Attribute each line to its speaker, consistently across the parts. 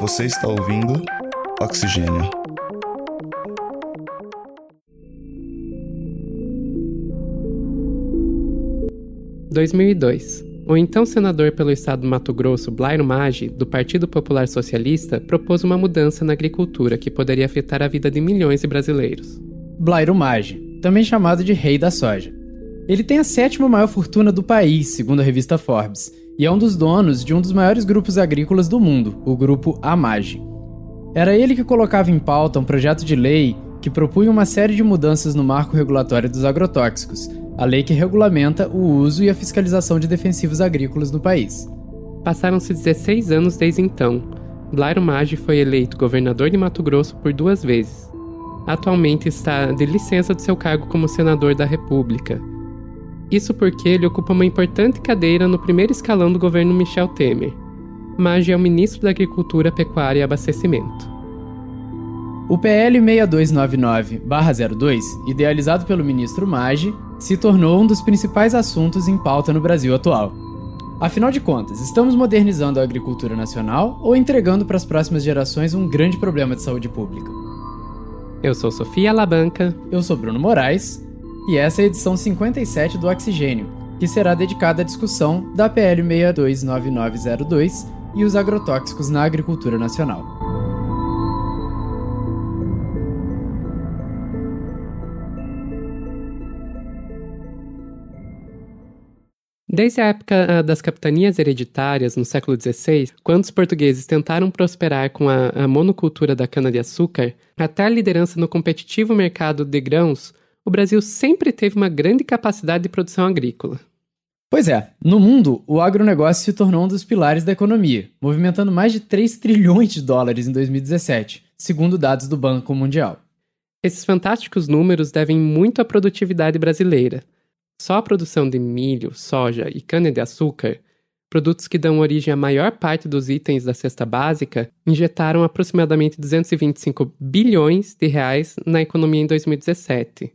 Speaker 1: Você está ouvindo Oxigênio.
Speaker 2: (2002) O então senador pelo estado do Mato Grosso, Blairo Maggi, do Partido Popular Socialista, propôs uma mudança na agricultura que poderia afetar a vida de milhões de brasileiros.
Speaker 3: Blairo Maggi, também chamado de Rei da Soja. Ele tem a sétima maior fortuna do país, segundo a revista Forbes, e é um dos donos de um dos maiores grupos agrícolas do mundo, o grupo Amage. Era ele que colocava em pauta um projeto de lei que propunha uma série de mudanças no marco regulatório dos agrotóxicos, a lei que regulamenta o uso e a fiscalização de defensivos agrícolas no país.
Speaker 2: Passaram-se 16 anos desde então. Blairo Maggi foi eleito governador de Mato Grosso por duas vezes. Atualmente está de licença do seu cargo como senador da República. Isso porque ele ocupa uma importante cadeira no primeiro escalão do governo Michel Temer. Maggi é o ministro da Agricultura, Pecuária e Abastecimento.
Speaker 3: O PL 6299-02, idealizado pelo ministro Maggi, se tornou um dos principais assuntos em pauta no Brasil atual. Afinal de contas, estamos modernizando a agricultura nacional ou entregando para as próximas gerações um grande problema de saúde pública?
Speaker 2: Eu sou Sofia Alabanca.
Speaker 3: Eu sou Bruno Moraes. E essa é a edição 57 do Oxigênio, que será dedicada à discussão da PL 629902 e os agrotóxicos na agricultura nacional.
Speaker 2: Desde a época das capitanias hereditárias, no século XVI, quando os portugueses tentaram prosperar com a monocultura da cana-de-açúcar, até a liderança no competitivo mercado de grãos, o Brasil sempre teve uma grande capacidade de produção agrícola.
Speaker 3: Pois é, no mundo, o agronegócio se tornou um dos pilares da economia, movimentando mais de 3 trilhões de dólares em 2017, segundo dados do Banco Mundial.
Speaker 2: Esses fantásticos números devem muito à produtividade brasileira. Só a produção de milho, soja e cana-de-açúcar, produtos que dão origem à maior parte dos itens da cesta básica, injetaram aproximadamente 225 bilhões de reais na economia em 2017,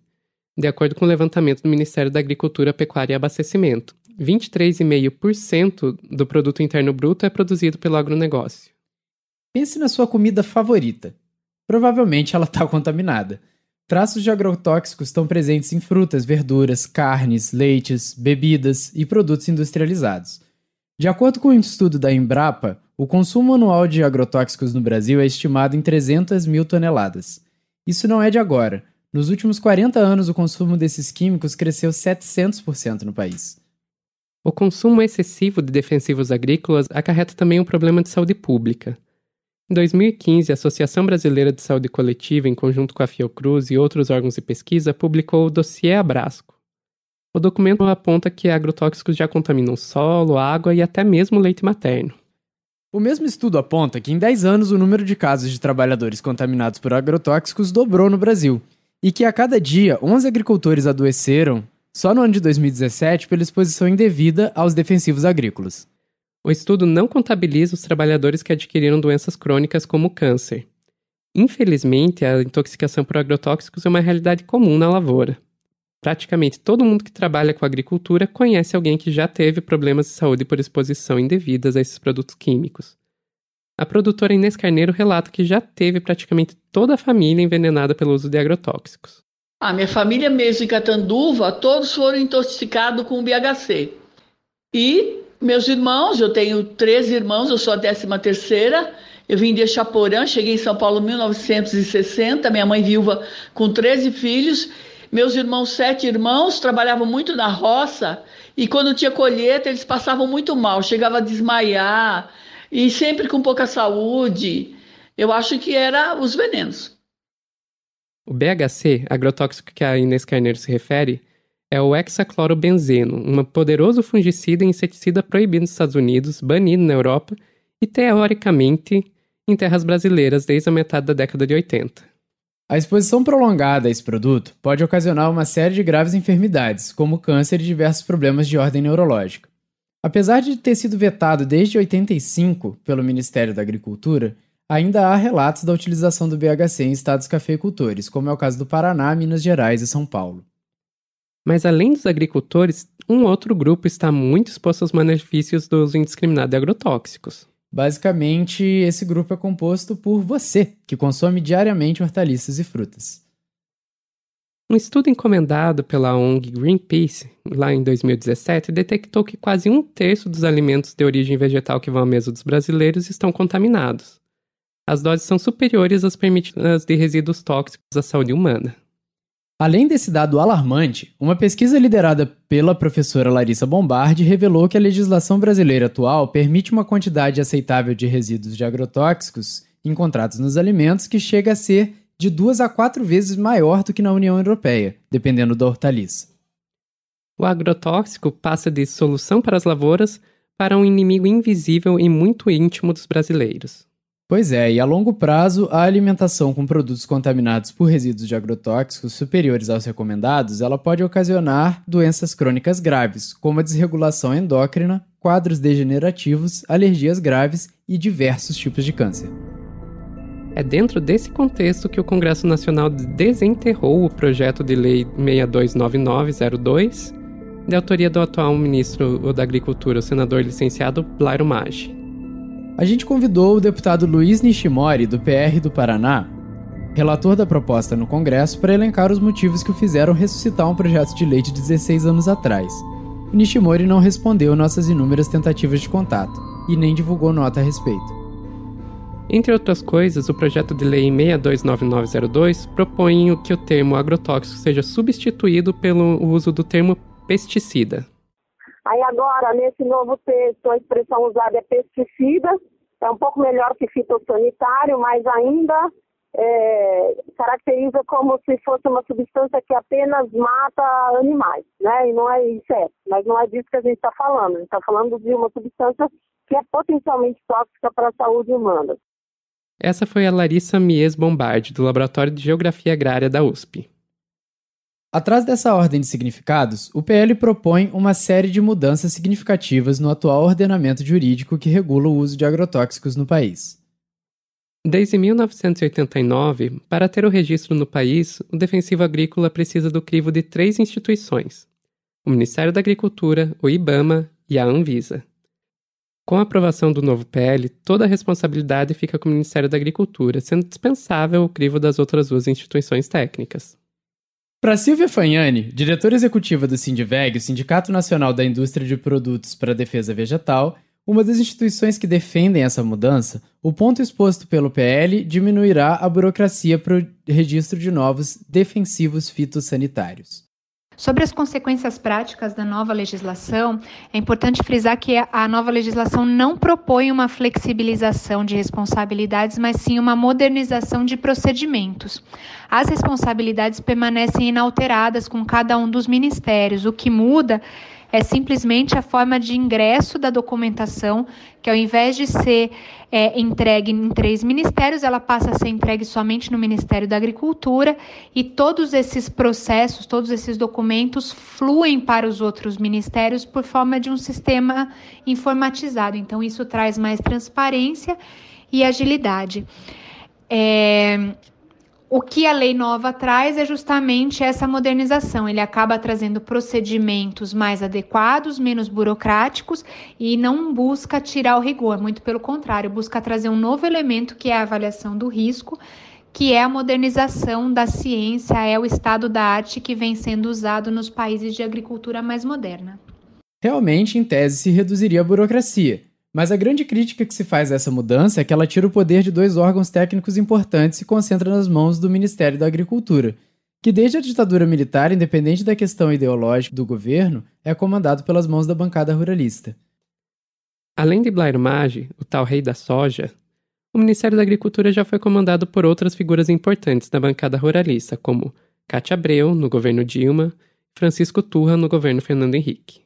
Speaker 2: de acordo com o levantamento do Ministério da Agricultura, Pecuária e Abastecimento. 23,5% do produto interno bruto é produzido pelo agronegócio.
Speaker 3: Pense na sua comida favorita. Provavelmente ela está contaminada. Traços de agrotóxicos estão presentes em frutas, verduras, carnes, leites, bebidas e produtos industrializados. De acordo com um estudo da Embrapa, o consumo anual de agrotóxicos no Brasil é estimado em 300 mil toneladas. Isso não é de agora. Nos últimos 40 anos, o consumo desses químicos cresceu 700% no país.
Speaker 2: O consumo excessivo de defensivos agrícolas acarreta também um problema de saúde pública. Em 2015, a Associação Brasileira de Saúde Coletiva, em conjunto com a Fiocruz e outros órgãos de pesquisa, publicou o dossiê Abrasco. O documento aponta que agrotóxicos já contaminam solo, água e até mesmo leite materno.
Speaker 3: O mesmo estudo aponta que em 10 anos o número de casos de trabalhadores contaminados por agrotóxicos dobrou no Brasil e que a cada dia 11 agricultores adoeceram só no ano de 2017 pela exposição indevida aos defensivos agrícolas.
Speaker 2: O estudo não contabiliza os trabalhadores que adquiriram doenças crônicas como câncer. Infelizmente, a intoxicação por agrotóxicos é uma realidade comum na lavoura. Praticamente todo mundo que trabalha com agricultura conhece alguém que já teve problemas de saúde por exposição indevidas a esses produtos químicos. A produtora Inês Carneiro relata que já teve praticamente toda a família envenenada pelo uso de agrotóxicos.
Speaker 4: A minha família mesmo em Catanduva, todos foram intoxicados com BHC. E meus irmãos, eu tenho três irmãos, eu sou a décima terceira. Eu vim de Chaporã, cheguei em São Paulo em 1960, minha mãe viúva com 13 filhos. Meus irmãos, sete irmãos, trabalhavam muito na roça e quando tinha colheita eles passavam muito mal, chegava a desmaiar e sempre com pouca saúde. Eu acho que era os venenos.
Speaker 2: O BHC, agrotóxico que a Inês Carneiro se refere, é o hexaclorobenzeno, um poderoso fungicida e inseticida proibido nos Estados Unidos, banido na Europa e, teoricamente, em terras brasileiras desde a metade da década de 80.
Speaker 3: A exposição prolongada a esse produto pode ocasionar uma série de graves enfermidades, como câncer e diversos problemas de ordem neurológica. Apesar de ter sido vetado desde 85 pelo Ministério da Agricultura, ainda há relatos da utilização do BHC em estados cafeicultores, como é o caso do Paraná, Minas Gerais e São Paulo.
Speaker 2: Mas além dos agricultores, um outro grupo está muito exposto aos malefícios do uso indiscriminado de agrotóxicos.
Speaker 3: Basicamente, esse grupo é composto por você, que consome diariamente hortaliças e frutas.
Speaker 2: Um estudo encomendado pela ONG Greenpeace, lá em 2017, detectou que quase um terço dos alimentos de origem vegetal que vão à mesa dos brasileiros estão contaminados. As doses são superiores às permitidas de resíduos tóxicos à saúde humana.
Speaker 3: Além desse dado alarmante, uma pesquisa liderada pela professora Larissa Bombardi revelou que a legislação brasileira atual permite uma quantidade aceitável de resíduos de agrotóxicos encontrados nos alimentos que chega a ser de duas a quatro vezes maior do que na União Europeia, dependendo da hortaliça.
Speaker 2: O agrotóxico passa de solução para as lavouras para um inimigo invisível e muito íntimo dos brasileiros.
Speaker 3: Pois é, e a longo prazo, a alimentação com produtos contaminados por resíduos de agrotóxicos superiores aos recomendados, ela pode ocasionar doenças crônicas graves, como a desregulação endócrina, quadros degenerativos, alergias graves e diversos tipos de câncer.
Speaker 2: É dentro desse contexto que o Congresso Nacional desenterrou o projeto de lei 629902, de autoria do atual ministro da Agricultura, o senador licenciado Blairo Maggi
Speaker 3: a gente convidou o deputado Luiz Nishimori, do PR do Paraná, relator da proposta no Congresso, para elencar os motivos que o fizeram ressuscitar um projeto de lei de 16 anos atrás. O Nishimori não respondeu nossas inúmeras tentativas de contato e nem divulgou nota a respeito.
Speaker 2: Entre outras coisas, o projeto de lei 629902 propõe que o termo agrotóxico seja substituído pelo uso do termo pesticida.
Speaker 5: Aí agora, nesse novo texto, a expressão usada é pesticida, é um pouco melhor que fitossanitário, mas ainda é, caracteriza como se fosse uma substância que apenas mata animais, né? E não é isso, é, mas não é disso que a gente está falando. A gente está falando de uma substância que é potencialmente tóxica para a saúde humana.
Speaker 2: Essa foi a Larissa Mies Bombardi, do Laboratório de Geografia Agrária da USP.
Speaker 3: Atrás dessa ordem de significados, o PL propõe uma série de mudanças significativas no atual ordenamento jurídico que regula o uso de agrotóxicos no país.
Speaker 2: Desde 1989, para ter o registro no país, o defensivo agrícola precisa do crivo de três instituições: o Ministério da Agricultura, o IBAMA e a Anvisa. Com a aprovação do novo PL, toda a responsabilidade fica com o Ministério da Agricultura, sendo dispensável o crivo das outras duas instituições técnicas.
Speaker 3: Para Silvia Fagnani, diretora executiva do Sindiveg, o Sindicato Nacional da Indústria de Produtos para a Defesa Vegetal, uma das instituições que defendem essa mudança, o ponto exposto pelo PL diminuirá a burocracia para o registro de novos defensivos fitossanitários.
Speaker 6: Sobre as consequências práticas da nova legislação, é importante frisar que a nova legislação não propõe uma flexibilização de responsabilidades, mas sim uma modernização de procedimentos. As responsabilidades permanecem inalteradas com cada um dos ministérios. O que muda é simplesmente a forma de ingresso da documentação, que ao invés de ser é, entregue em três ministérios, ela passa a ser entregue somente no Ministério da Agricultura e todos esses processos, todos esses documentos fluem para os outros ministérios por forma de um sistema informatizado. Então, isso traz mais transparência e agilidade. É, o que a lei nova traz é justamente essa modernização. Ele acaba trazendo procedimentos mais adequados, menos burocráticos e não busca tirar o rigor, muito pelo contrário, busca trazer um novo elemento que é a avaliação do risco, que é a modernização da ciência, é o estado da arte que vem sendo usado nos países de agricultura mais moderna.
Speaker 3: Realmente, em tese, se reduziria a burocracia mas a grande crítica que se faz a essa mudança é que ela tira o poder de dois órgãos técnicos importantes e concentra nas mãos do Ministério da Agricultura, que desde a ditadura militar, independente da questão ideológica do governo, é comandado pelas mãos da bancada ruralista.
Speaker 2: Além de Blair Maggi, o tal rei da soja, o Ministério da Agricultura já foi comandado por outras figuras importantes da bancada ruralista, como Cátia Abreu, no governo Dilma, Francisco Turra, no governo Fernando Henrique.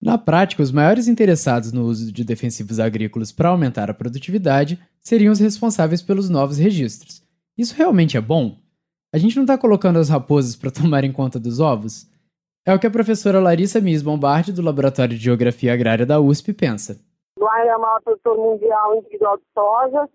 Speaker 3: Na prática, os maiores interessados no uso de defensivos agrícolas para aumentar a produtividade seriam os responsáveis pelos novos registros. Isso realmente é bom? A gente não está colocando as raposas para tomarem conta dos ovos? É o que a professora Larissa Mies Bombardi, do Laboratório de Geografia Agrária da USP, pensa.
Speaker 5: Blair é o maior produtor mundial individual de soja,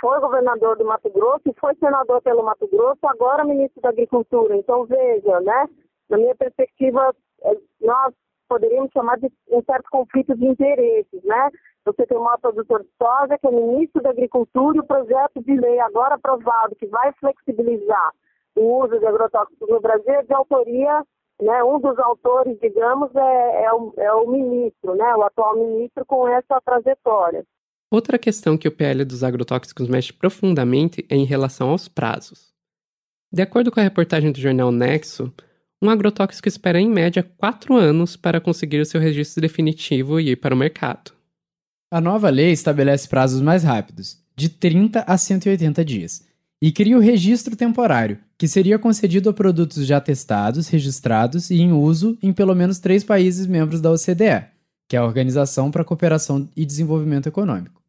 Speaker 5: foi governador do Mato Grosso e foi senador pelo Mato Grosso, agora ministro da Agricultura. Então, veja, né? Na minha perspectiva, é, nós poderíamos chamar de um certo conflito de interesses, né? Você tem o maior produtor de soja, que é ministro da Agricultura, e o projeto de lei agora aprovado, que vai flexibilizar o uso de agrotóxicos no Brasil, é de autoria, né, um dos autores, digamos, é, é, o, é o ministro, né, o atual ministro com essa trajetória.
Speaker 2: Outra questão que o PL dos agrotóxicos mexe profundamente é em relação aos prazos. De acordo com a reportagem do jornal Nexo, um agrotóxico espera em média quatro anos para conseguir o seu registro definitivo e ir para o mercado.
Speaker 3: A nova lei estabelece prazos mais rápidos, de 30 a 180 dias, e cria o registro temporário, que seria concedido a produtos já testados, registrados e em uso em pelo menos três países membros da OCDE, que é a Organização para a Cooperação e Desenvolvimento Econômico.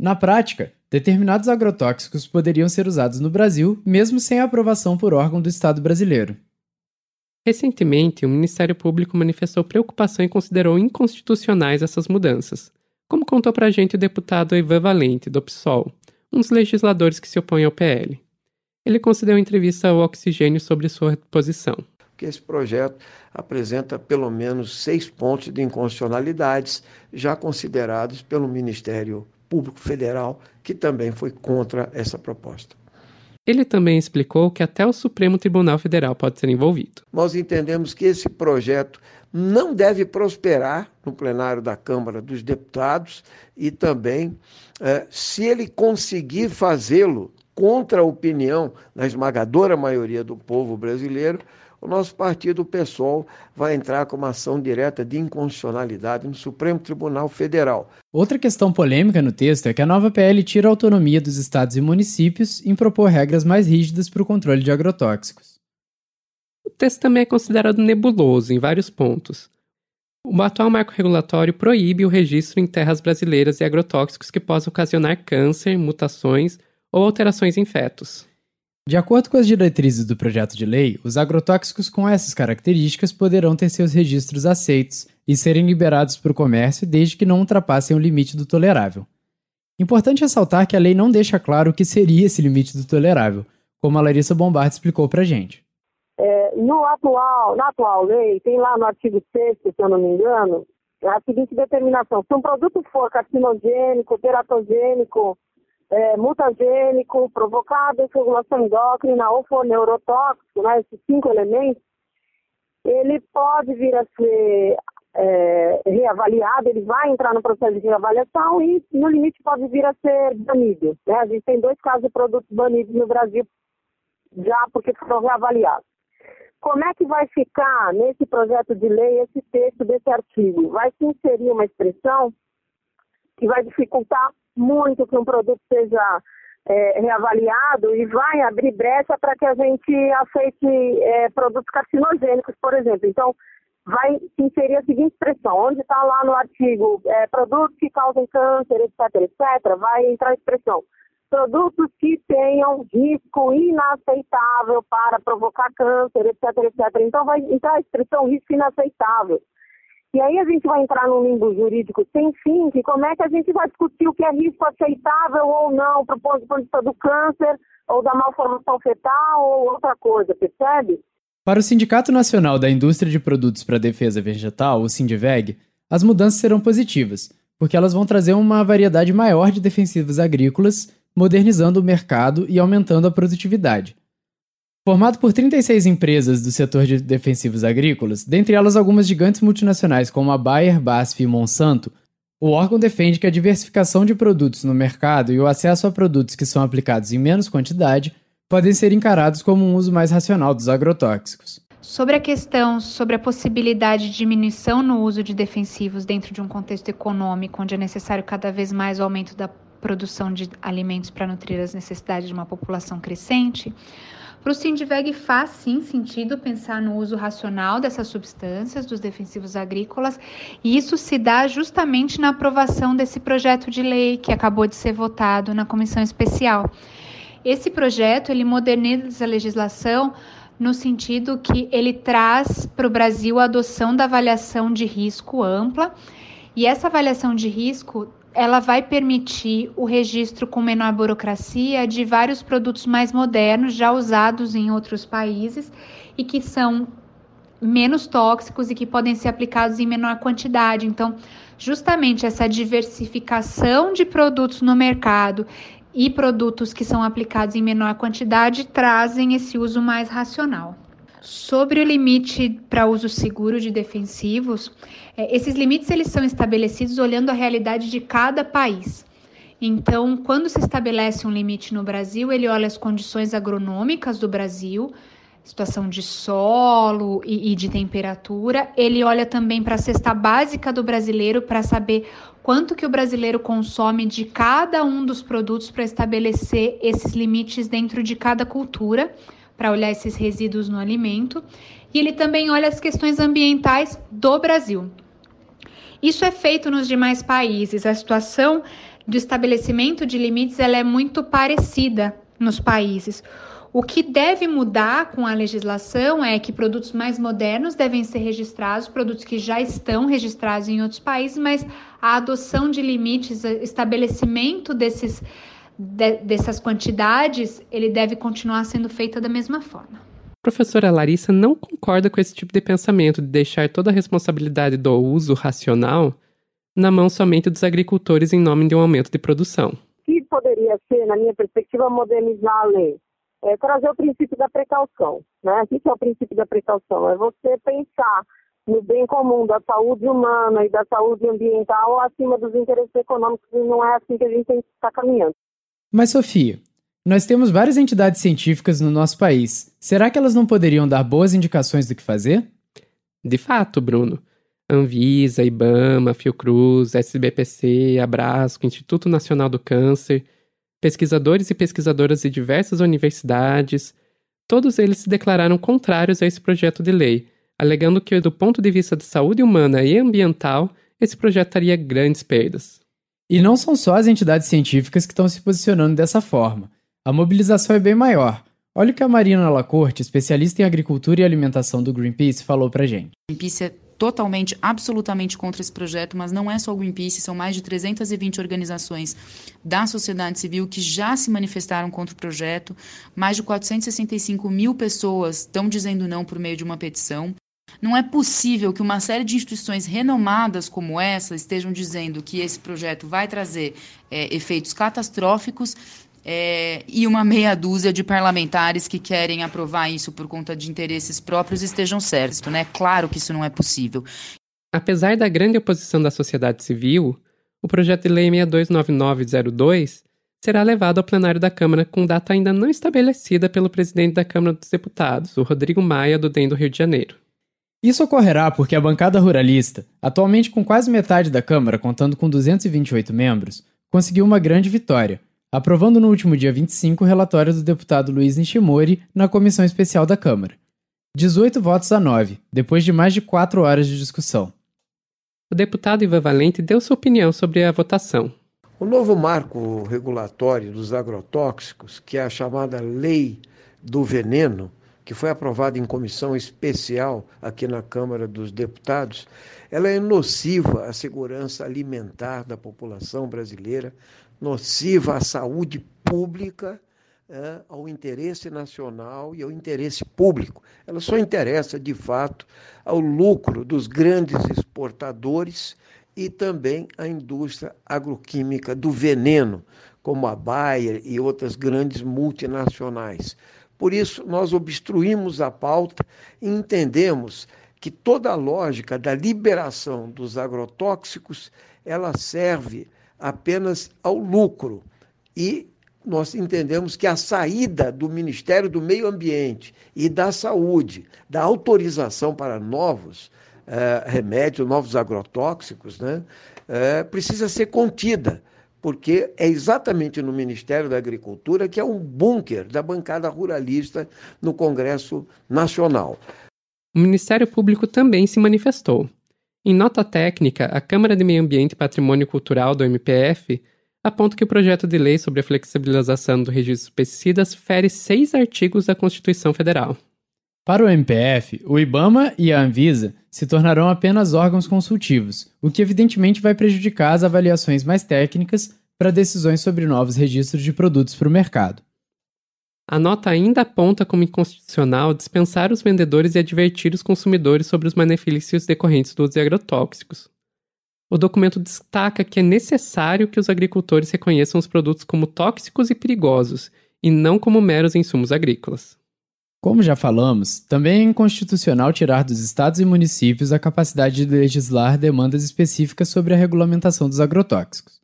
Speaker 3: Na prática, determinados agrotóxicos poderiam ser usados no Brasil, mesmo sem a aprovação por órgão do Estado brasileiro.
Speaker 2: Recentemente, o Ministério Público manifestou preocupação e considerou inconstitucionais essas mudanças, como contou para a gente o deputado Ivan Valente, do PSOL, um dos legisladores que se opõe ao PL. Ele concedeu entrevista ao Oxigênio sobre sua posição.
Speaker 7: Que esse projeto apresenta pelo menos seis pontos de inconstitucionalidades já considerados pelo Ministério Público Federal, que também foi contra essa proposta.
Speaker 2: Ele também explicou que até o Supremo Tribunal Federal pode ser envolvido.
Speaker 7: Nós entendemos que esse projeto não deve prosperar no plenário da Câmara dos Deputados e também, eh, se ele conseguir fazê-lo contra a opinião da esmagadora maioria do povo brasileiro, o nosso partido, o PSOL, vai entrar com uma ação direta de inconstitucionalidade no Supremo Tribunal Federal.
Speaker 3: Outra questão polêmica no texto é que a nova PL tira a autonomia dos estados e municípios em propor regras mais rígidas para o controle de agrotóxicos.
Speaker 2: O texto também é considerado nebuloso em vários pontos. O atual marco regulatório proíbe o registro em terras brasileiras de agrotóxicos que possam ocasionar câncer, mutações ou alterações em fetos.
Speaker 3: De acordo com as diretrizes do projeto de lei, os agrotóxicos com essas características poderão ter seus registros aceitos e serem liberados para o comércio desde que não ultrapassem o limite do tolerável. Importante ressaltar que a lei não deixa claro o que seria esse limite do tolerável, como a Larissa Bombard explicou para a gente.
Speaker 5: É, no atual, na atual lei, tem lá no artigo 6 se eu não me engano, a seguinte determinação: se um produto for carcinogênico, teratogênico, é, mutagênico, provocado, regulação endócrina ou for neurotóxico, né, esses cinco elementos, ele pode vir a ser é, reavaliado, ele vai entrar no processo de reavaliação e, no limite, pode vir a ser banido. Né? A gente tem dois casos de produtos banidos no Brasil já porque foram reavaliados. Como é que vai ficar nesse projeto de lei esse texto desse artigo? Vai se inserir uma expressão que vai dificultar muito que um produto seja é, reavaliado e vai abrir brecha para que a gente aceite é, produtos carcinogênicos, por exemplo. Então, vai inserir a seguinte expressão, onde está lá no artigo é, produtos que causam câncer, etc, etc, vai entrar a expressão produtos que tenham risco inaceitável para provocar câncer, etc, etc. Então vai entrar a expressão risco inaceitável. E aí a gente vai entrar num limbo jurídico sem fim, que como é que a gente vai discutir o que é risco aceitável ou não, para o ponto de vista do câncer, ou da malformação fetal, ou outra coisa, percebe?
Speaker 3: Para o Sindicato Nacional da Indústria de Produtos para a Defesa Vegetal, o Sindiveg, as mudanças serão positivas, porque elas vão trazer uma variedade maior de defensivos agrícolas, modernizando o mercado e aumentando a produtividade. Formado por 36 empresas do setor de defensivos agrícolas, dentre elas algumas gigantes multinacionais como a Bayer, BASF e Monsanto, o órgão defende que a diversificação de produtos no mercado e o acesso a produtos que são aplicados em menos quantidade podem ser encarados como um uso mais racional dos agrotóxicos.
Speaker 6: Sobre a questão sobre a possibilidade de diminuição no uso de defensivos dentro de um contexto econômico onde é necessário cada vez mais o aumento da produção de alimentos para nutrir as necessidades de uma população crescente, para o Sindiveg faz sim sentido pensar no uso racional dessas substâncias, dos defensivos agrícolas, e isso se dá justamente na aprovação desse projeto de lei que acabou de ser votado na comissão especial. Esse projeto ele moderniza a legislação no sentido que ele traz para o Brasil a adoção da avaliação de risco ampla, e essa avaliação de risco ela vai permitir o registro com menor burocracia de vários produtos mais modernos já usados em outros países e que são menos tóxicos e que podem ser aplicados em menor quantidade. Então, justamente essa diversificação de produtos no mercado e produtos que são aplicados em menor quantidade trazem esse uso mais racional. Sobre o limite para uso seguro de defensivos, é, esses limites eles são estabelecidos olhando a realidade de cada país. Então, quando se estabelece um limite no Brasil, ele olha as condições agronômicas do Brasil, situação de solo e, e de temperatura. Ele olha também para a cesta básica do brasileiro para saber quanto que o brasileiro consome de cada um dos produtos para estabelecer esses limites dentro de cada cultura, para olhar esses resíduos no alimento. E ele também olha as questões ambientais do Brasil. Isso é feito nos demais países. A situação do estabelecimento de limites ela é muito parecida nos países. O que deve mudar com a legislação é que produtos mais modernos devem ser registrados, produtos que já estão registrados em outros países, mas a adoção de limites, estabelecimento desses, de, dessas quantidades, ele deve continuar sendo feita da mesma forma.
Speaker 2: A professora Larissa não concorda com esse tipo de pensamento de deixar toda a responsabilidade do uso racional na mão somente dos agricultores em nome de um aumento de produção.
Speaker 5: Que poderia ser, na minha perspectiva, modernizar a lei é trazer o princípio da precaução. Né? O que é o princípio da precaução? É você pensar no bem comum da saúde humana e da saúde ambiental acima dos interesses econômicos e não é assim que a gente tem que estar caminhando.
Speaker 3: Mas, Sofia, nós temos várias entidades científicas no nosso país. Será que elas não poderiam dar boas indicações do que fazer?
Speaker 2: De fato, Bruno. Anvisa, IBAMA, Fiocruz, SBPC, Abrasco, Instituto Nacional do Câncer – pesquisadores e pesquisadoras de diversas universidades, todos eles se declararam contrários a esse projeto de lei, alegando que, do ponto de vista de saúde humana e ambiental, esse projeto teria grandes perdas.
Speaker 3: E não são só as entidades científicas que estão se posicionando dessa forma. A mobilização é bem maior. Olha o que a Marina Lacorte, especialista em agricultura e alimentação do Greenpeace, falou pra gente.
Speaker 8: Greenpeace é totalmente, absolutamente contra esse projeto, mas não é só o Greenpeace, são mais de 320 organizações da sociedade civil que já se manifestaram contra o projeto. Mais de 465 mil pessoas estão dizendo não por meio de uma petição. Não é possível que uma série de instituições renomadas como essa estejam dizendo que esse projeto vai trazer é, efeitos catastróficos é, e uma meia dúzia de parlamentares que querem aprovar isso por conta de interesses próprios estejam certos, né? Claro que isso não é possível.
Speaker 2: Apesar da grande oposição da sociedade civil, o projeto de lei 629902 será levado ao plenário da Câmara com data ainda não estabelecida pelo presidente da Câmara dos Deputados, o Rodrigo Maia, do DEM do Rio de Janeiro.
Speaker 3: Isso ocorrerá porque a bancada ruralista, atualmente com quase metade da Câmara contando com 228 membros, conseguiu uma grande vitória, aprovando no último dia 25 o relatório do deputado Luiz Nishimori na Comissão Especial da Câmara. 18 votos a 9, depois de mais de 4 horas de discussão.
Speaker 2: O deputado Ivan Valente deu sua opinião sobre a votação.
Speaker 7: O novo marco regulatório dos agrotóxicos, que é a chamada Lei do Veneno, que foi aprovada em comissão especial aqui na Câmara dos Deputados, ela é nociva à segurança alimentar da população brasileira, nociva à saúde pública, é, ao interesse nacional e ao interesse público. Ela só interessa, de fato, ao lucro dos grandes exportadores e também à indústria agroquímica do veneno, como a Bayer e outras grandes multinacionais. Por isso, nós obstruímos a pauta e entendemos que toda a lógica da liberação dos agrotóxicos ela serve apenas ao lucro. E nós entendemos que a saída do Ministério do Meio Ambiente e da Saúde, da autorização para novos eh, remédios, novos agrotóxicos, né, eh, precisa ser contida, porque é exatamente no Ministério da Agricultura que é um bunker da bancada ruralista no Congresso Nacional.
Speaker 2: O Ministério Público também se manifestou. Em nota técnica, a Câmara de Meio Ambiente e Patrimônio Cultural do MPF aponta que o projeto de lei sobre a flexibilização do registro de pesticidas fere seis artigos da Constituição Federal.
Speaker 3: Para o MPF, o IBAMA e a Anvisa se tornarão apenas órgãos consultivos, o que evidentemente vai prejudicar as avaliações mais técnicas para decisões sobre novos registros de produtos para o mercado.
Speaker 2: A nota ainda aponta como inconstitucional dispensar os vendedores e advertir os consumidores sobre os benefícios decorrentes dos agrotóxicos. O documento destaca que é necessário que os agricultores reconheçam os produtos como tóxicos e perigosos, e não como meros insumos agrícolas.
Speaker 3: Como já falamos, também é inconstitucional tirar dos estados e municípios a capacidade de legislar demandas específicas sobre a regulamentação dos agrotóxicos.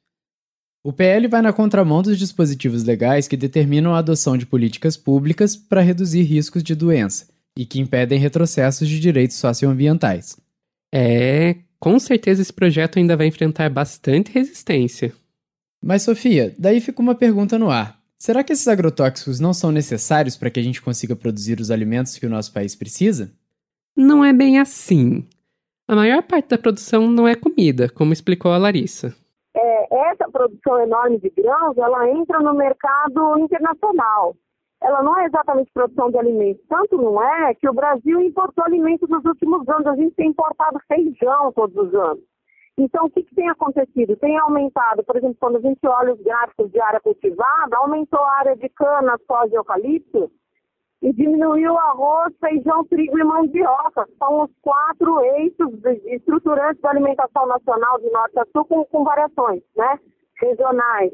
Speaker 3: O PL vai na contramão dos dispositivos legais que determinam a adoção de políticas públicas para reduzir riscos de doença e que impedem retrocessos de direitos socioambientais.
Speaker 2: É, com certeza esse projeto ainda vai enfrentar bastante resistência.
Speaker 3: Mas, Sofia, daí fica uma pergunta no ar. Será que esses agrotóxicos não são necessários para que a gente consiga produzir os alimentos que o nosso país precisa?
Speaker 2: Não é bem assim. A maior parte da produção não é comida, como explicou a Larissa
Speaker 5: essa produção enorme de grãos, ela entra no mercado internacional. Ela não é exatamente produção de alimentos. Tanto não é que o Brasil importou alimentos nos últimos anos. A gente tem importado feijão todos os anos. Então, o que, que, tem acontecido? Tem aumentado, por exemplo, quando a gente olha os gráficos de área cultivada, aumentou a área de cana, soja e eucalipto, e diminuiu arroz, feijão, trigo e mandioca. São os quatro eixos estruturantes da alimentação nacional de norte a sul com, com variações né, regionais.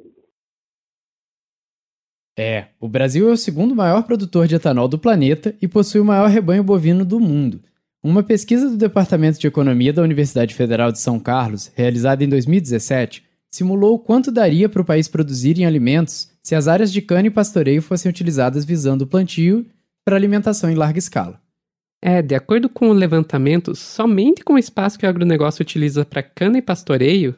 Speaker 3: É, o Brasil é o segundo maior produtor de etanol do planeta e possui o maior rebanho bovino do mundo. Uma pesquisa do Departamento de Economia da Universidade Federal de São Carlos, realizada em 2017, simulou quanto daria para o país produzir em alimentos se as áreas de cana e pastoreio fossem utilizadas visando o plantio para alimentação em larga escala.
Speaker 2: É, de acordo com o levantamento, somente com o espaço que o agronegócio utiliza para cana e pastoreio,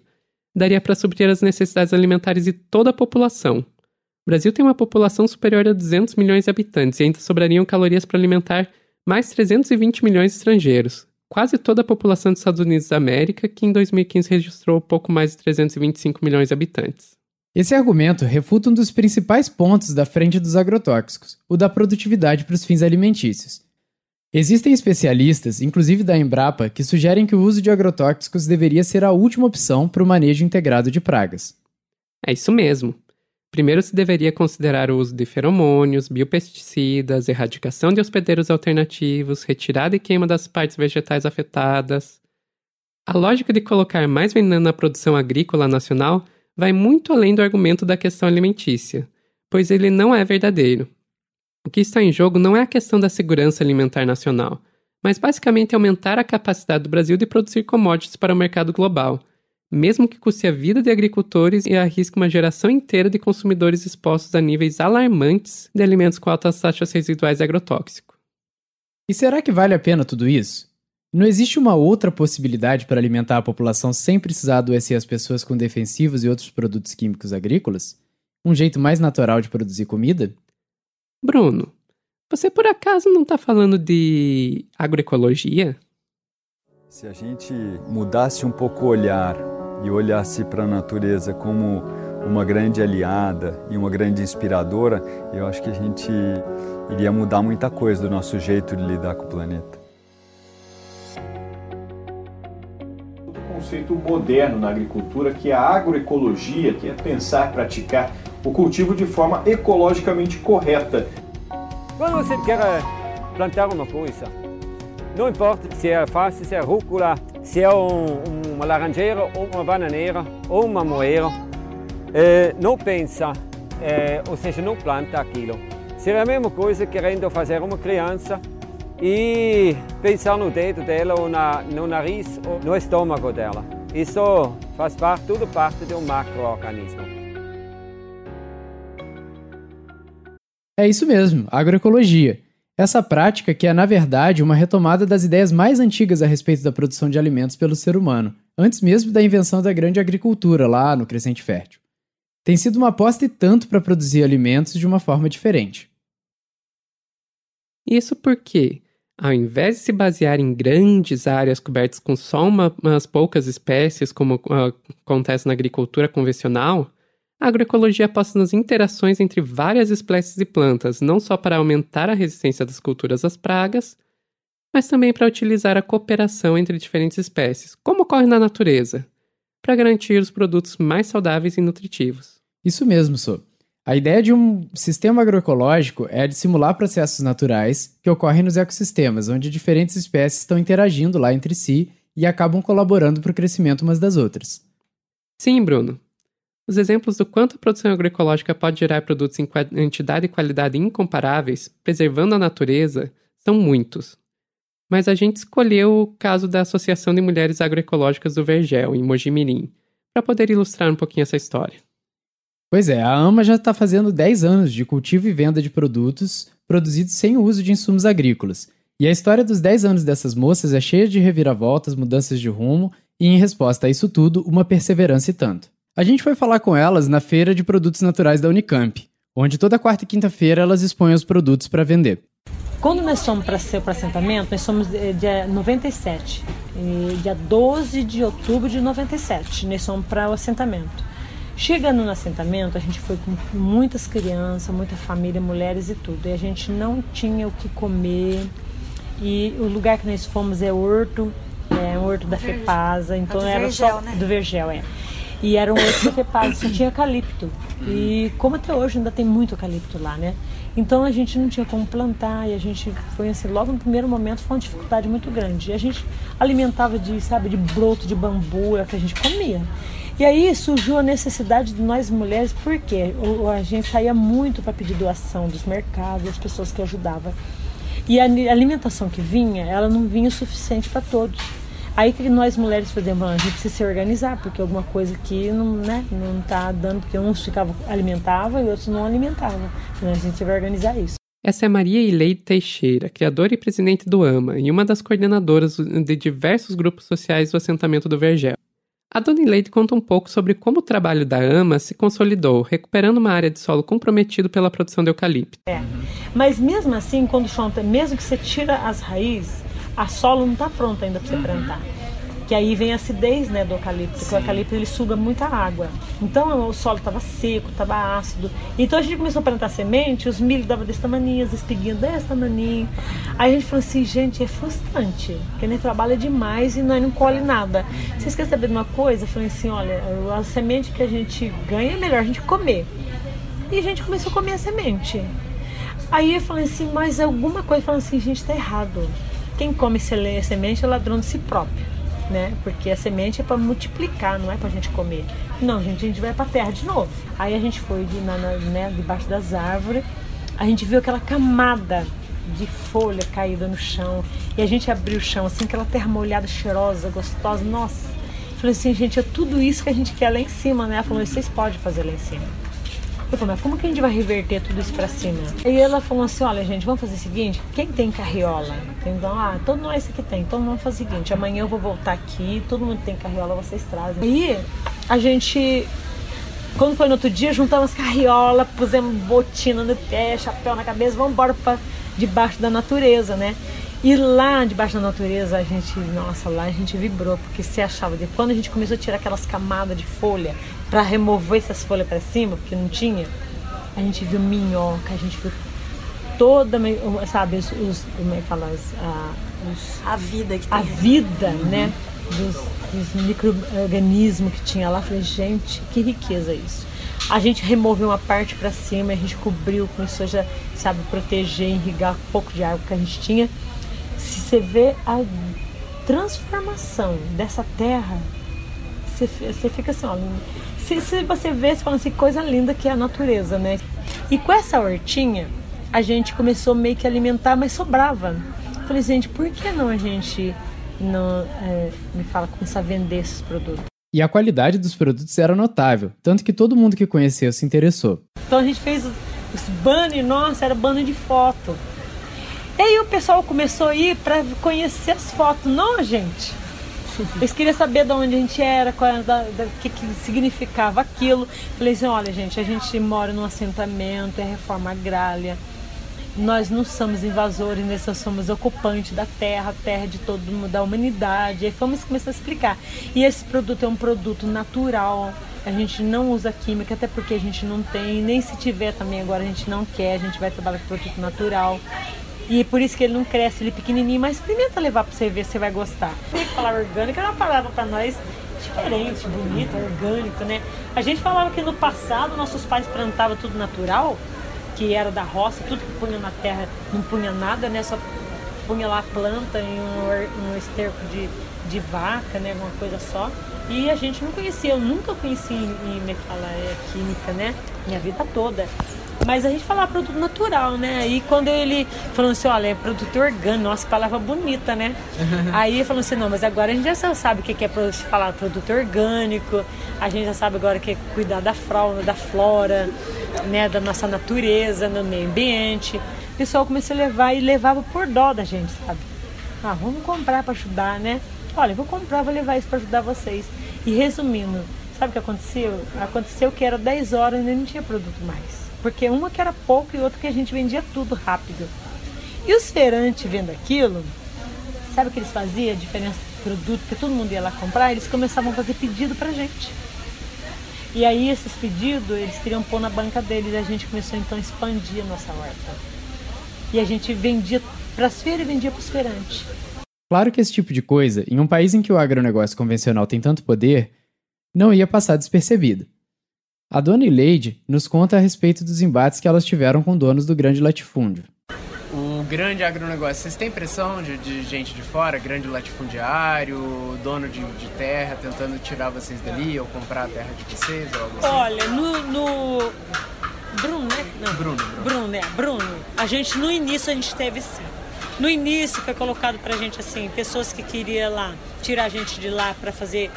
Speaker 2: daria para suprir as necessidades alimentares de toda a população. O Brasil tem uma população superior a 200 milhões de habitantes e ainda sobrariam calorias para alimentar mais 320 milhões de estrangeiros, quase toda a população dos Estados Unidos da América, que em 2015 registrou pouco mais de 325 milhões de habitantes.
Speaker 3: Esse argumento refuta um dos principais pontos da frente dos agrotóxicos, o da produtividade para os fins alimentícios. Existem especialistas, inclusive da Embrapa, que sugerem que o uso de agrotóxicos deveria ser a última opção para o manejo integrado de pragas.
Speaker 2: É isso mesmo. Primeiro se deveria considerar o uso de feromônios, biopesticidas, erradicação de hospedeiros alternativos, retirada e queima das partes vegetais afetadas. A lógica de colocar mais veneno na produção agrícola nacional vai muito além do argumento da questão alimentícia, pois ele não é verdadeiro. O que está em jogo não é a questão da segurança alimentar nacional, mas basicamente aumentar a capacidade do Brasil de produzir commodities para o mercado global, mesmo que custe a vida de agricultores e arrisque uma geração inteira de consumidores expostos a níveis alarmantes de alimentos com altas taxas residuais de agrotóxico.
Speaker 3: E será que vale a pena tudo isso? Não existe uma outra possibilidade para alimentar a população sem precisar adoecer as pessoas com defensivos e outros produtos químicos agrícolas? Um jeito mais natural de produzir comida?
Speaker 2: Bruno, você por acaso não está falando de agroecologia?
Speaker 9: Se a gente mudasse um pouco o olhar e olhasse para a natureza como uma grande aliada e uma grande inspiradora, eu acho que a gente iria mudar muita coisa do nosso jeito de lidar com o planeta.
Speaker 10: conceito moderno na agricultura, que é a agroecologia, que é pensar, praticar o cultivo de forma ecologicamente correta.
Speaker 11: Quando você quer plantar uma coisa, não importa se é alface, se é rúcula, se é um, uma laranjeira ou uma bananeira ou uma moeira, eh, não pensa, eh, ou seja, não planta aquilo. Seria a mesma coisa querendo fazer uma criança e pensar no dedo dela ou na, no nariz ou no estômago dela. Isso faz parte, tudo parte de um macroorganismo.
Speaker 3: É isso mesmo, agroecologia. Essa prática que é, na verdade, uma retomada das ideias mais antigas a respeito da produção de alimentos pelo ser humano, antes mesmo da invenção da grande agricultura lá no Crescente Fértil. Tem sido uma aposta e tanto para produzir alimentos de uma forma diferente.
Speaker 2: Isso porque, ao invés de se basear em grandes áreas cobertas com só uma, umas poucas espécies, como uh, acontece na agricultura convencional, a agroecologia aposta nas interações entre várias espécies de plantas, não só para aumentar a resistência das culturas às pragas, mas também para utilizar a cooperação entre diferentes espécies, como ocorre na natureza, para garantir os produtos mais saudáveis e nutritivos.
Speaker 3: Isso mesmo, Sô. A ideia de um sistema agroecológico é a de simular processos naturais que ocorrem nos ecossistemas, onde diferentes espécies estão interagindo lá entre si e acabam colaborando para o crescimento umas das outras.
Speaker 2: Sim, Bruno. Os exemplos do quanto a produção agroecológica pode gerar produtos em quantidade e qualidade incomparáveis, preservando a natureza, são muitos. Mas a gente escolheu o caso da Associação de Mulheres Agroecológicas do Vergel, em Mojimirim, para poder ilustrar um pouquinho essa história.
Speaker 3: Pois é, a AMA já está fazendo 10 anos de cultivo e venda de produtos produzidos sem o uso de insumos agrícolas. E a história dos 10 anos dessas moças é cheia de reviravoltas, mudanças de rumo e, em resposta a isso tudo, uma perseverança e tanto. A gente foi falar com elas na Feira de Produtos Naturais da Unicamp, onde toda quarta e quinta-feira elas expõem os produtos para vender.
Speaker 12: Quando nós fomos para ser para assentamento, nós somos dia 97, dia 12 de outubro de 97, nós fomos para o assentamento. Chegando no assentamento, a gente foi com muitas crianças, muita família, mulheres e tudo, e a gente não tinha o que comer. E o lugar que nós fomos é Horto, é o Horto da Fepasa, então era Vergel, só né? do Vergel, é. E era um outro que só tinha eucalipto. E como até hoje ainda tem muito eucalipto lá, né? Então a gente não tinha como plantar e a gente foi assim, logo no primeiro momento foi uma dificuldade muito grande. E a gente alimentava de, sabe, de broto de bambu, é que a gente comia. E aí surgiu a necessidade de nós mulheres, porque a gente saía muito para pedir doação dos mercados, das pessoas que ajudavam. E a alimentação que vinha, ela não vinha o suficiente para todos. Aí que nós mulheres fazemos, a gente precisa se organizar, porque alguma coisa aqui não, né, não tá dando, porque uns ficavam alimentavam e outros não alimentavam. Então a gente vai organizar isso.
Speaker 2: Essa é Maria Ileide Teixeira, criadora e presidente do AMA, e uma das coordenadoras de diversos grupos sociais do assentamento do Vergel. A dona Ileide conta um pouco sobre como o trabalho da AMA se consolidou, recuperando uma área de solo comprometido pela produção de eucalipto.
Speaker 12: É. Mas mesmo assim, quando chão, mesmo que você tira as raízes, a solo não está pronta ainda para você plantar. Que aí vem a acidez né, do eucalipto, porque o eucalipto ele suga muita água. Então o solo estava seco, estava ácido. Então a gente começou a plantar semente, os milho davam desse tamanho, as espiguinhas desse tamanho. Aí a gente falou assim, gente, é frustrante, porque nem trabalha demais e nós não colhe nada. Vocês querem saber de uma coisa? Eu falei assim, olha, a semente que a gente ganha é melhor a gente comer. E a gente começou a comer a semente. Aí eu falei assim, mas alguma coisa, falando assim, gente, está errado quem come semente é ladrão de si próprio, né? Porque a semente é para multiplicar, não é para a gente comer. Não, gente, a gente vai para terra de novo. Aí a gente foi de, na, na, né, debaixo das árvores, a gente viu aquela camada de folha caída no chão. E a gente abriu o chão, assim, aquela terra molhada, cheirosa, gostosa. Nossa! Falei assim, gente, é tudo isso que a gente quer lá em cima, né? Ela falou, vocês podem fazer lá em cima. Eu falei, mas como que a gente vai reverter tudo isso para cima? E ela falou assim, olha gente, vamos fazer o seguinte, quem tem carriola? Então, ah, todo nós aqui tem, então vamos fazer o seguinte, amanhã eu vou voltar aqui, todo mundo tem carriola, vocês trazem. Aí a gente quando foi no outro dia, juntamos carriola, pusemos botina no pé, chapéu na cabeça, vamos embora para debaixo da natureza, né? E lá debaixo da natureza, a gente, nossa, lá a gente vibrou, porque se achava de quando a gente começou a tirar aquelas camadas de folha para remover essas folhas para cima, porque não tinha, a gente viu minhoca, a gente viu toda, sabe, os, os como é que fala, os,
Speaker 13: a, os, a vida que
Speaker 12: a tem. vida, uhum. né, dos, dos micro-organismos que tinha lá. Falei, gente, que riqueza isso. A gente removeu uma parte para cima, a gente cobriu, começou já, sabe, proteger, irrigar um pouco de água que a gente tinha você vê a transformação dessa terra, você, você fica assim, ó, se, se você vê, você fala assim, coisa linda que é a natureza, né? E com essa hortinha, a gente começou meio que a alimentar, mas sobrava. falei, gente, por que não a gente não, é, me fala, começar a vender esses produtos?
Speaker 3: E a qualidade dos produtos era notável, tanto que todo mundo que conheceu se interessou.
Speaker 12: Então a gente fez os banners, nossa, era banner de foto. E aí o pessoal começou a ir para conhecer as fotos. Não, gente. Eles queriam saber de onde a gente era, qual da, que, que significava aquilo. Falei assim, olha gente, a gente mora num assentamento, é reforma agrária. Nós não somos invasores, nós somos ocupantes da terra, terra de todo mundo, da humanidade. Aí fomos começar a explicar. E esse produto é um produto natural. A gente não usa química, até porque a gente não tem, nem se tiver também agora a gente não quer, a gente vai trabalhar com produto natural. E por isso que ele não cresce, ele é pequenininho, mas experimenta levar para você ver se você vai gostar. Tem que falar orgânico é uma palavra para nós diferente, bonita, orgânico, né? A gente falava que no passado nossos pais plantavam tudo natural, que era da roça, tudo que punha na terra não punha nada, né? Só punha lá planta em um, um esterco de, de vaca, né? Alguma coisa só. E a gente não conhecia, eu nunca conheci em, em me é, química, né? Minha vida toda. Mas a gente falava produto natural, né? Aí quando ele falou assim, olha, é produto orgânico, nossa, palavra bonita, né? Aí ele falou assim, não, mas agora a gente já sabe o que é falar produto orgânico, a gente já sabe agora que é cuidar da fauna, da flora, né? Da nossa natureza, no meio ambiente. O pessoal começou a levar e levava por dó da gente, sabe? Ah, vamos comprar para ajudar, né? Olha, vou comprar, vou levar isso para ajudar vocês. E resumindo, sabe o que aconteceu? Aconteceu que era 10 horas e não tinha produto mais. Porque uma que era pouco e outra que a gente vendia tudo rápido. E os feirantes vendo aquilo, sabe o que eles faziam? A diferença do produto, que todo mundo ia lá comprar, eles começavam a fazer pedido pra gente. E aí esses pedidos, eles queriam pôr na banca deles e a gente começou então a expandir a nossa horta. E a gente vendia para as feiras e vendia para os feirantes.
Speaker 3: Claro que esse tipo de coisa, em um país em que o agronegócio convencional tem tanto poder, não ia passar despercebido. A dona Ileide nos conta a respeito dos embates que elas tiveram com donos do grande latifúndio.
Speaker 14: O grande agronegócio, vocês têm pressão de, de gente de fora, grande latifundiário, dono de, de, terra, tentando tirar vocês dali ou comprar a terra de vocês? Ou algo assim?
Speaker 12: Olha, no, no... Bruno, né? Não.
Speaker 14: Bruno, Bruno.
Speaker 12: Bruno, é. Bruno, a gente no início a gente teve sim. No início foi colocado pra gente assim, pessoas que queriam lá tirar a gente de lá para fazer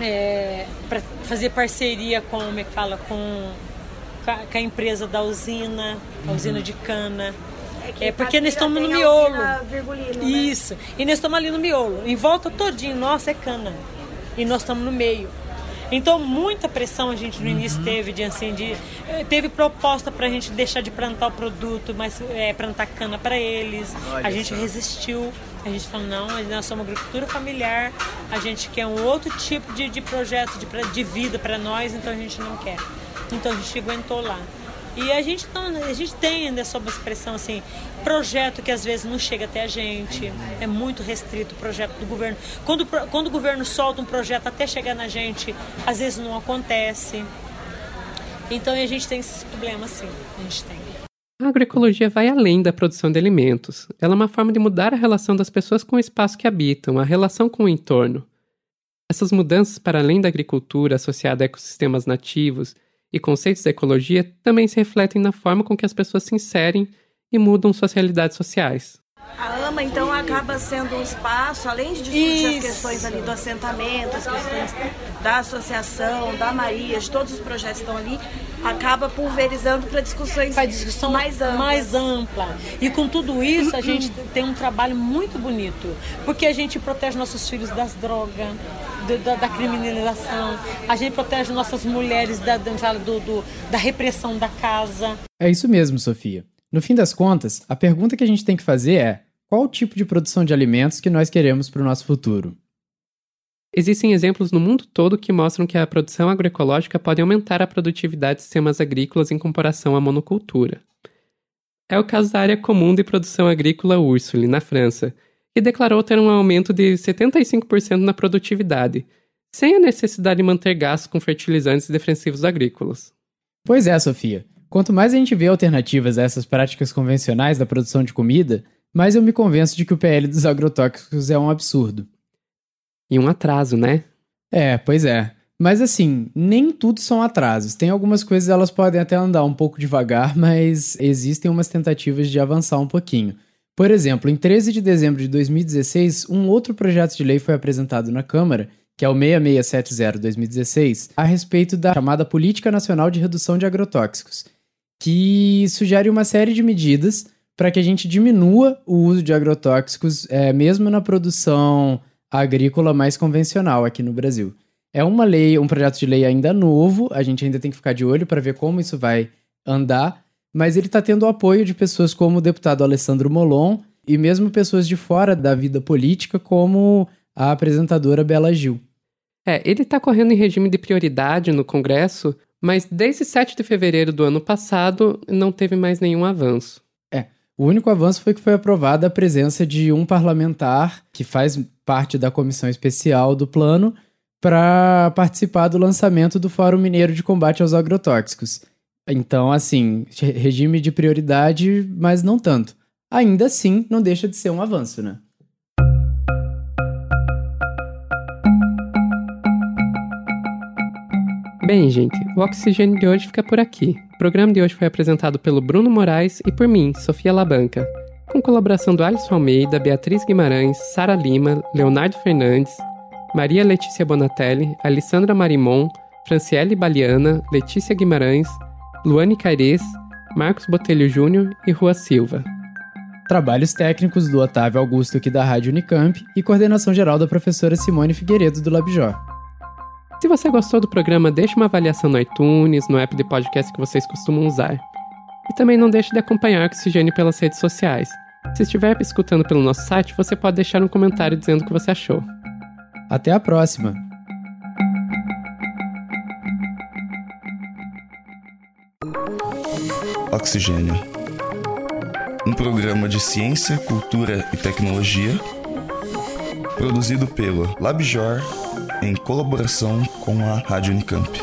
Speaker 12: é, para fazer parceria com, como é que fala, com, com a empresa da usina, a uhum. usina de cana. É, é porque nós estamos no miolo. Né? Isso. E nós estamos ali no miolo. Em volta todinho, nossa, é cana. E nós estamos no meio. Então, muita pressão a gente no início uhum. teve de assim, de, eh, teve proposta para a gente deixar de plantar o produto, mas é, plantar cana para eles. Olha a gente só. resistiu. A gente falou, não, nós somos agricultura familiar, a gente quer um outro tipo de, de projeto de, de vida para nós, então a gente não quer. Então a gente aguentou lá. E a gente, não, a gente tem ainda sob expressão assim, projeto que às vezes não chega até a gente, é muito restrito o projeto do governo. Quando, quando o governo solta um projeto até chegar na gente, às vezes não acontece. Então a gente tem esses problemas sim, a gente tem.
Speaker 2: A agroecologia vai além da produção de alimentos. Ela é uma forma de mudar a relação das pessoas com o espaço que habitam, a relação com o entorno. Essas mudanças para além da agricultura associada a ecossistemas nativos e conceitos da ecologia também se refletem na forma com que as pessoas se inserem e mudam suas realidades sociais.
Speaker 13: A AMA, então, acaba sendo um espaço, além de discutir Isso. as questões ali do assentamento, as questões da associação, da Maria, de todos os projetos que estão ali, acaba pulverizando para discussões
Speaker 12: discussão
Speaker 13: mais amplas.
Speaker 12: mais ampla. E com tudo isso, a gente tem um trabalho muito bonito, porque a gente protege nossos filhos das drogas, da, da, criminalização, a gente protege nossas mulheres da, do, do, da repressão da casa.
Speaker 3: É isso mesmo, Sofia. No fim das contas, a pergunta que a gente tem que fazer é: qual o tipo de produção de alimentos que nós queremos para o nosso futuro?
Speaker 2: Existem exemplos no mundo todo que mostram que a produção agroecológica pode aumentar a produtividade de sistemas agrícolas em comparação à monocultura. É o caso da área comum de produção agrícola Ursule, na França, que declarou ter um aumento de 75% na produtividade, sem a necessidade de manter gastos com fertilizantes e defensivos agrícolas.
Speaker 3: Pois é, Sofia. Quanto mais a gente vê alternativas a essas práticas convencionais da produção de comida, mais eu me convenço de que o PL dos agrotóxicos é um absurdo.
Speaker 2: E um atraso, né?
Speaker 3: É, pois é. Mas assim, nem tudo são atrasos. Tem algumas coisas elas podem até andar um pouco devagar, mas existem umas tentativas de avançar um pouquinho. Por exemplo, em 13 de dezembro de 2016, um outro projeto de lei foi apresentado na Câmara que é o 6670-2016, a respeito da chamada Política Nacional de Redução de Agrotóxicos, que sugere uma série de medidas para que a gente diminua o uso de agrotóxicos, é, mesmo na produção agrícola mais convencional aqui no Brasil. É uma lei, um projeto de lei ainda novo, a gente ainda tem que ficar de olho para ver como isso vai andar, mas ele está tendo o apoio de pessoas como o deputado Alessandro Molon e mesmo pessoas de fora da vida política, como a apresentadora Bela Gil.
Speaker 2: É, ele está correndo em regime de prioridade no Congresso, mas desde 7 de fevereiro do ano passado não teve mais nenhum avanço.
Speaker 3: É, o único avanço foi que foi aprovada a presença de um parlamentar que faz parte da comissão especial do plano para participar do lançamento do Fórum Mineiro de Combate aos Agrotóxicos. Então, assim, regime de prioridade, mas não tanto. Ainda assim, não deixa de ser um avanço, né?
Speaker 2: Bem, gente, o Oxigênio de hoje fica por aqui. O programa de hoje foi apresentado pelo Bruno Moraes e por mim, Sofia Labanca, com colaboração do Alisson Almeida, Beatriz Guimarães, Sara Lima, Leonardo Fernandes, Maria Letícia Bonatelli, Alessandra Marimon, Franciele Baliana, Letícia Guimarães, Luane Caires, Marcos Botelho Júnior e Rua Silva.
Speaker 3: Trabalhos técnicos do Otávio Augusto aqui da Rádio Unicamp e coordenação geral da professora Simone Figueiredo do Labjor.
Speaker 2: Se você gostou do programa, deixe uma avaliação no iTunes, no app de podcast que vocês costumam usar. E também não deixe de acompanhar o Oxigênio pelas redes sociais. Se estiver escutando pelo nosso site, você pode deixar um comentário dizendo o que você achou.
Speaker 3: Até a próxima!
Speaker 1: Oxigênio. Um programa de ciência, cultura e tecnologia produzido pelo LabJor em colaboração com a Rádio Unicamp.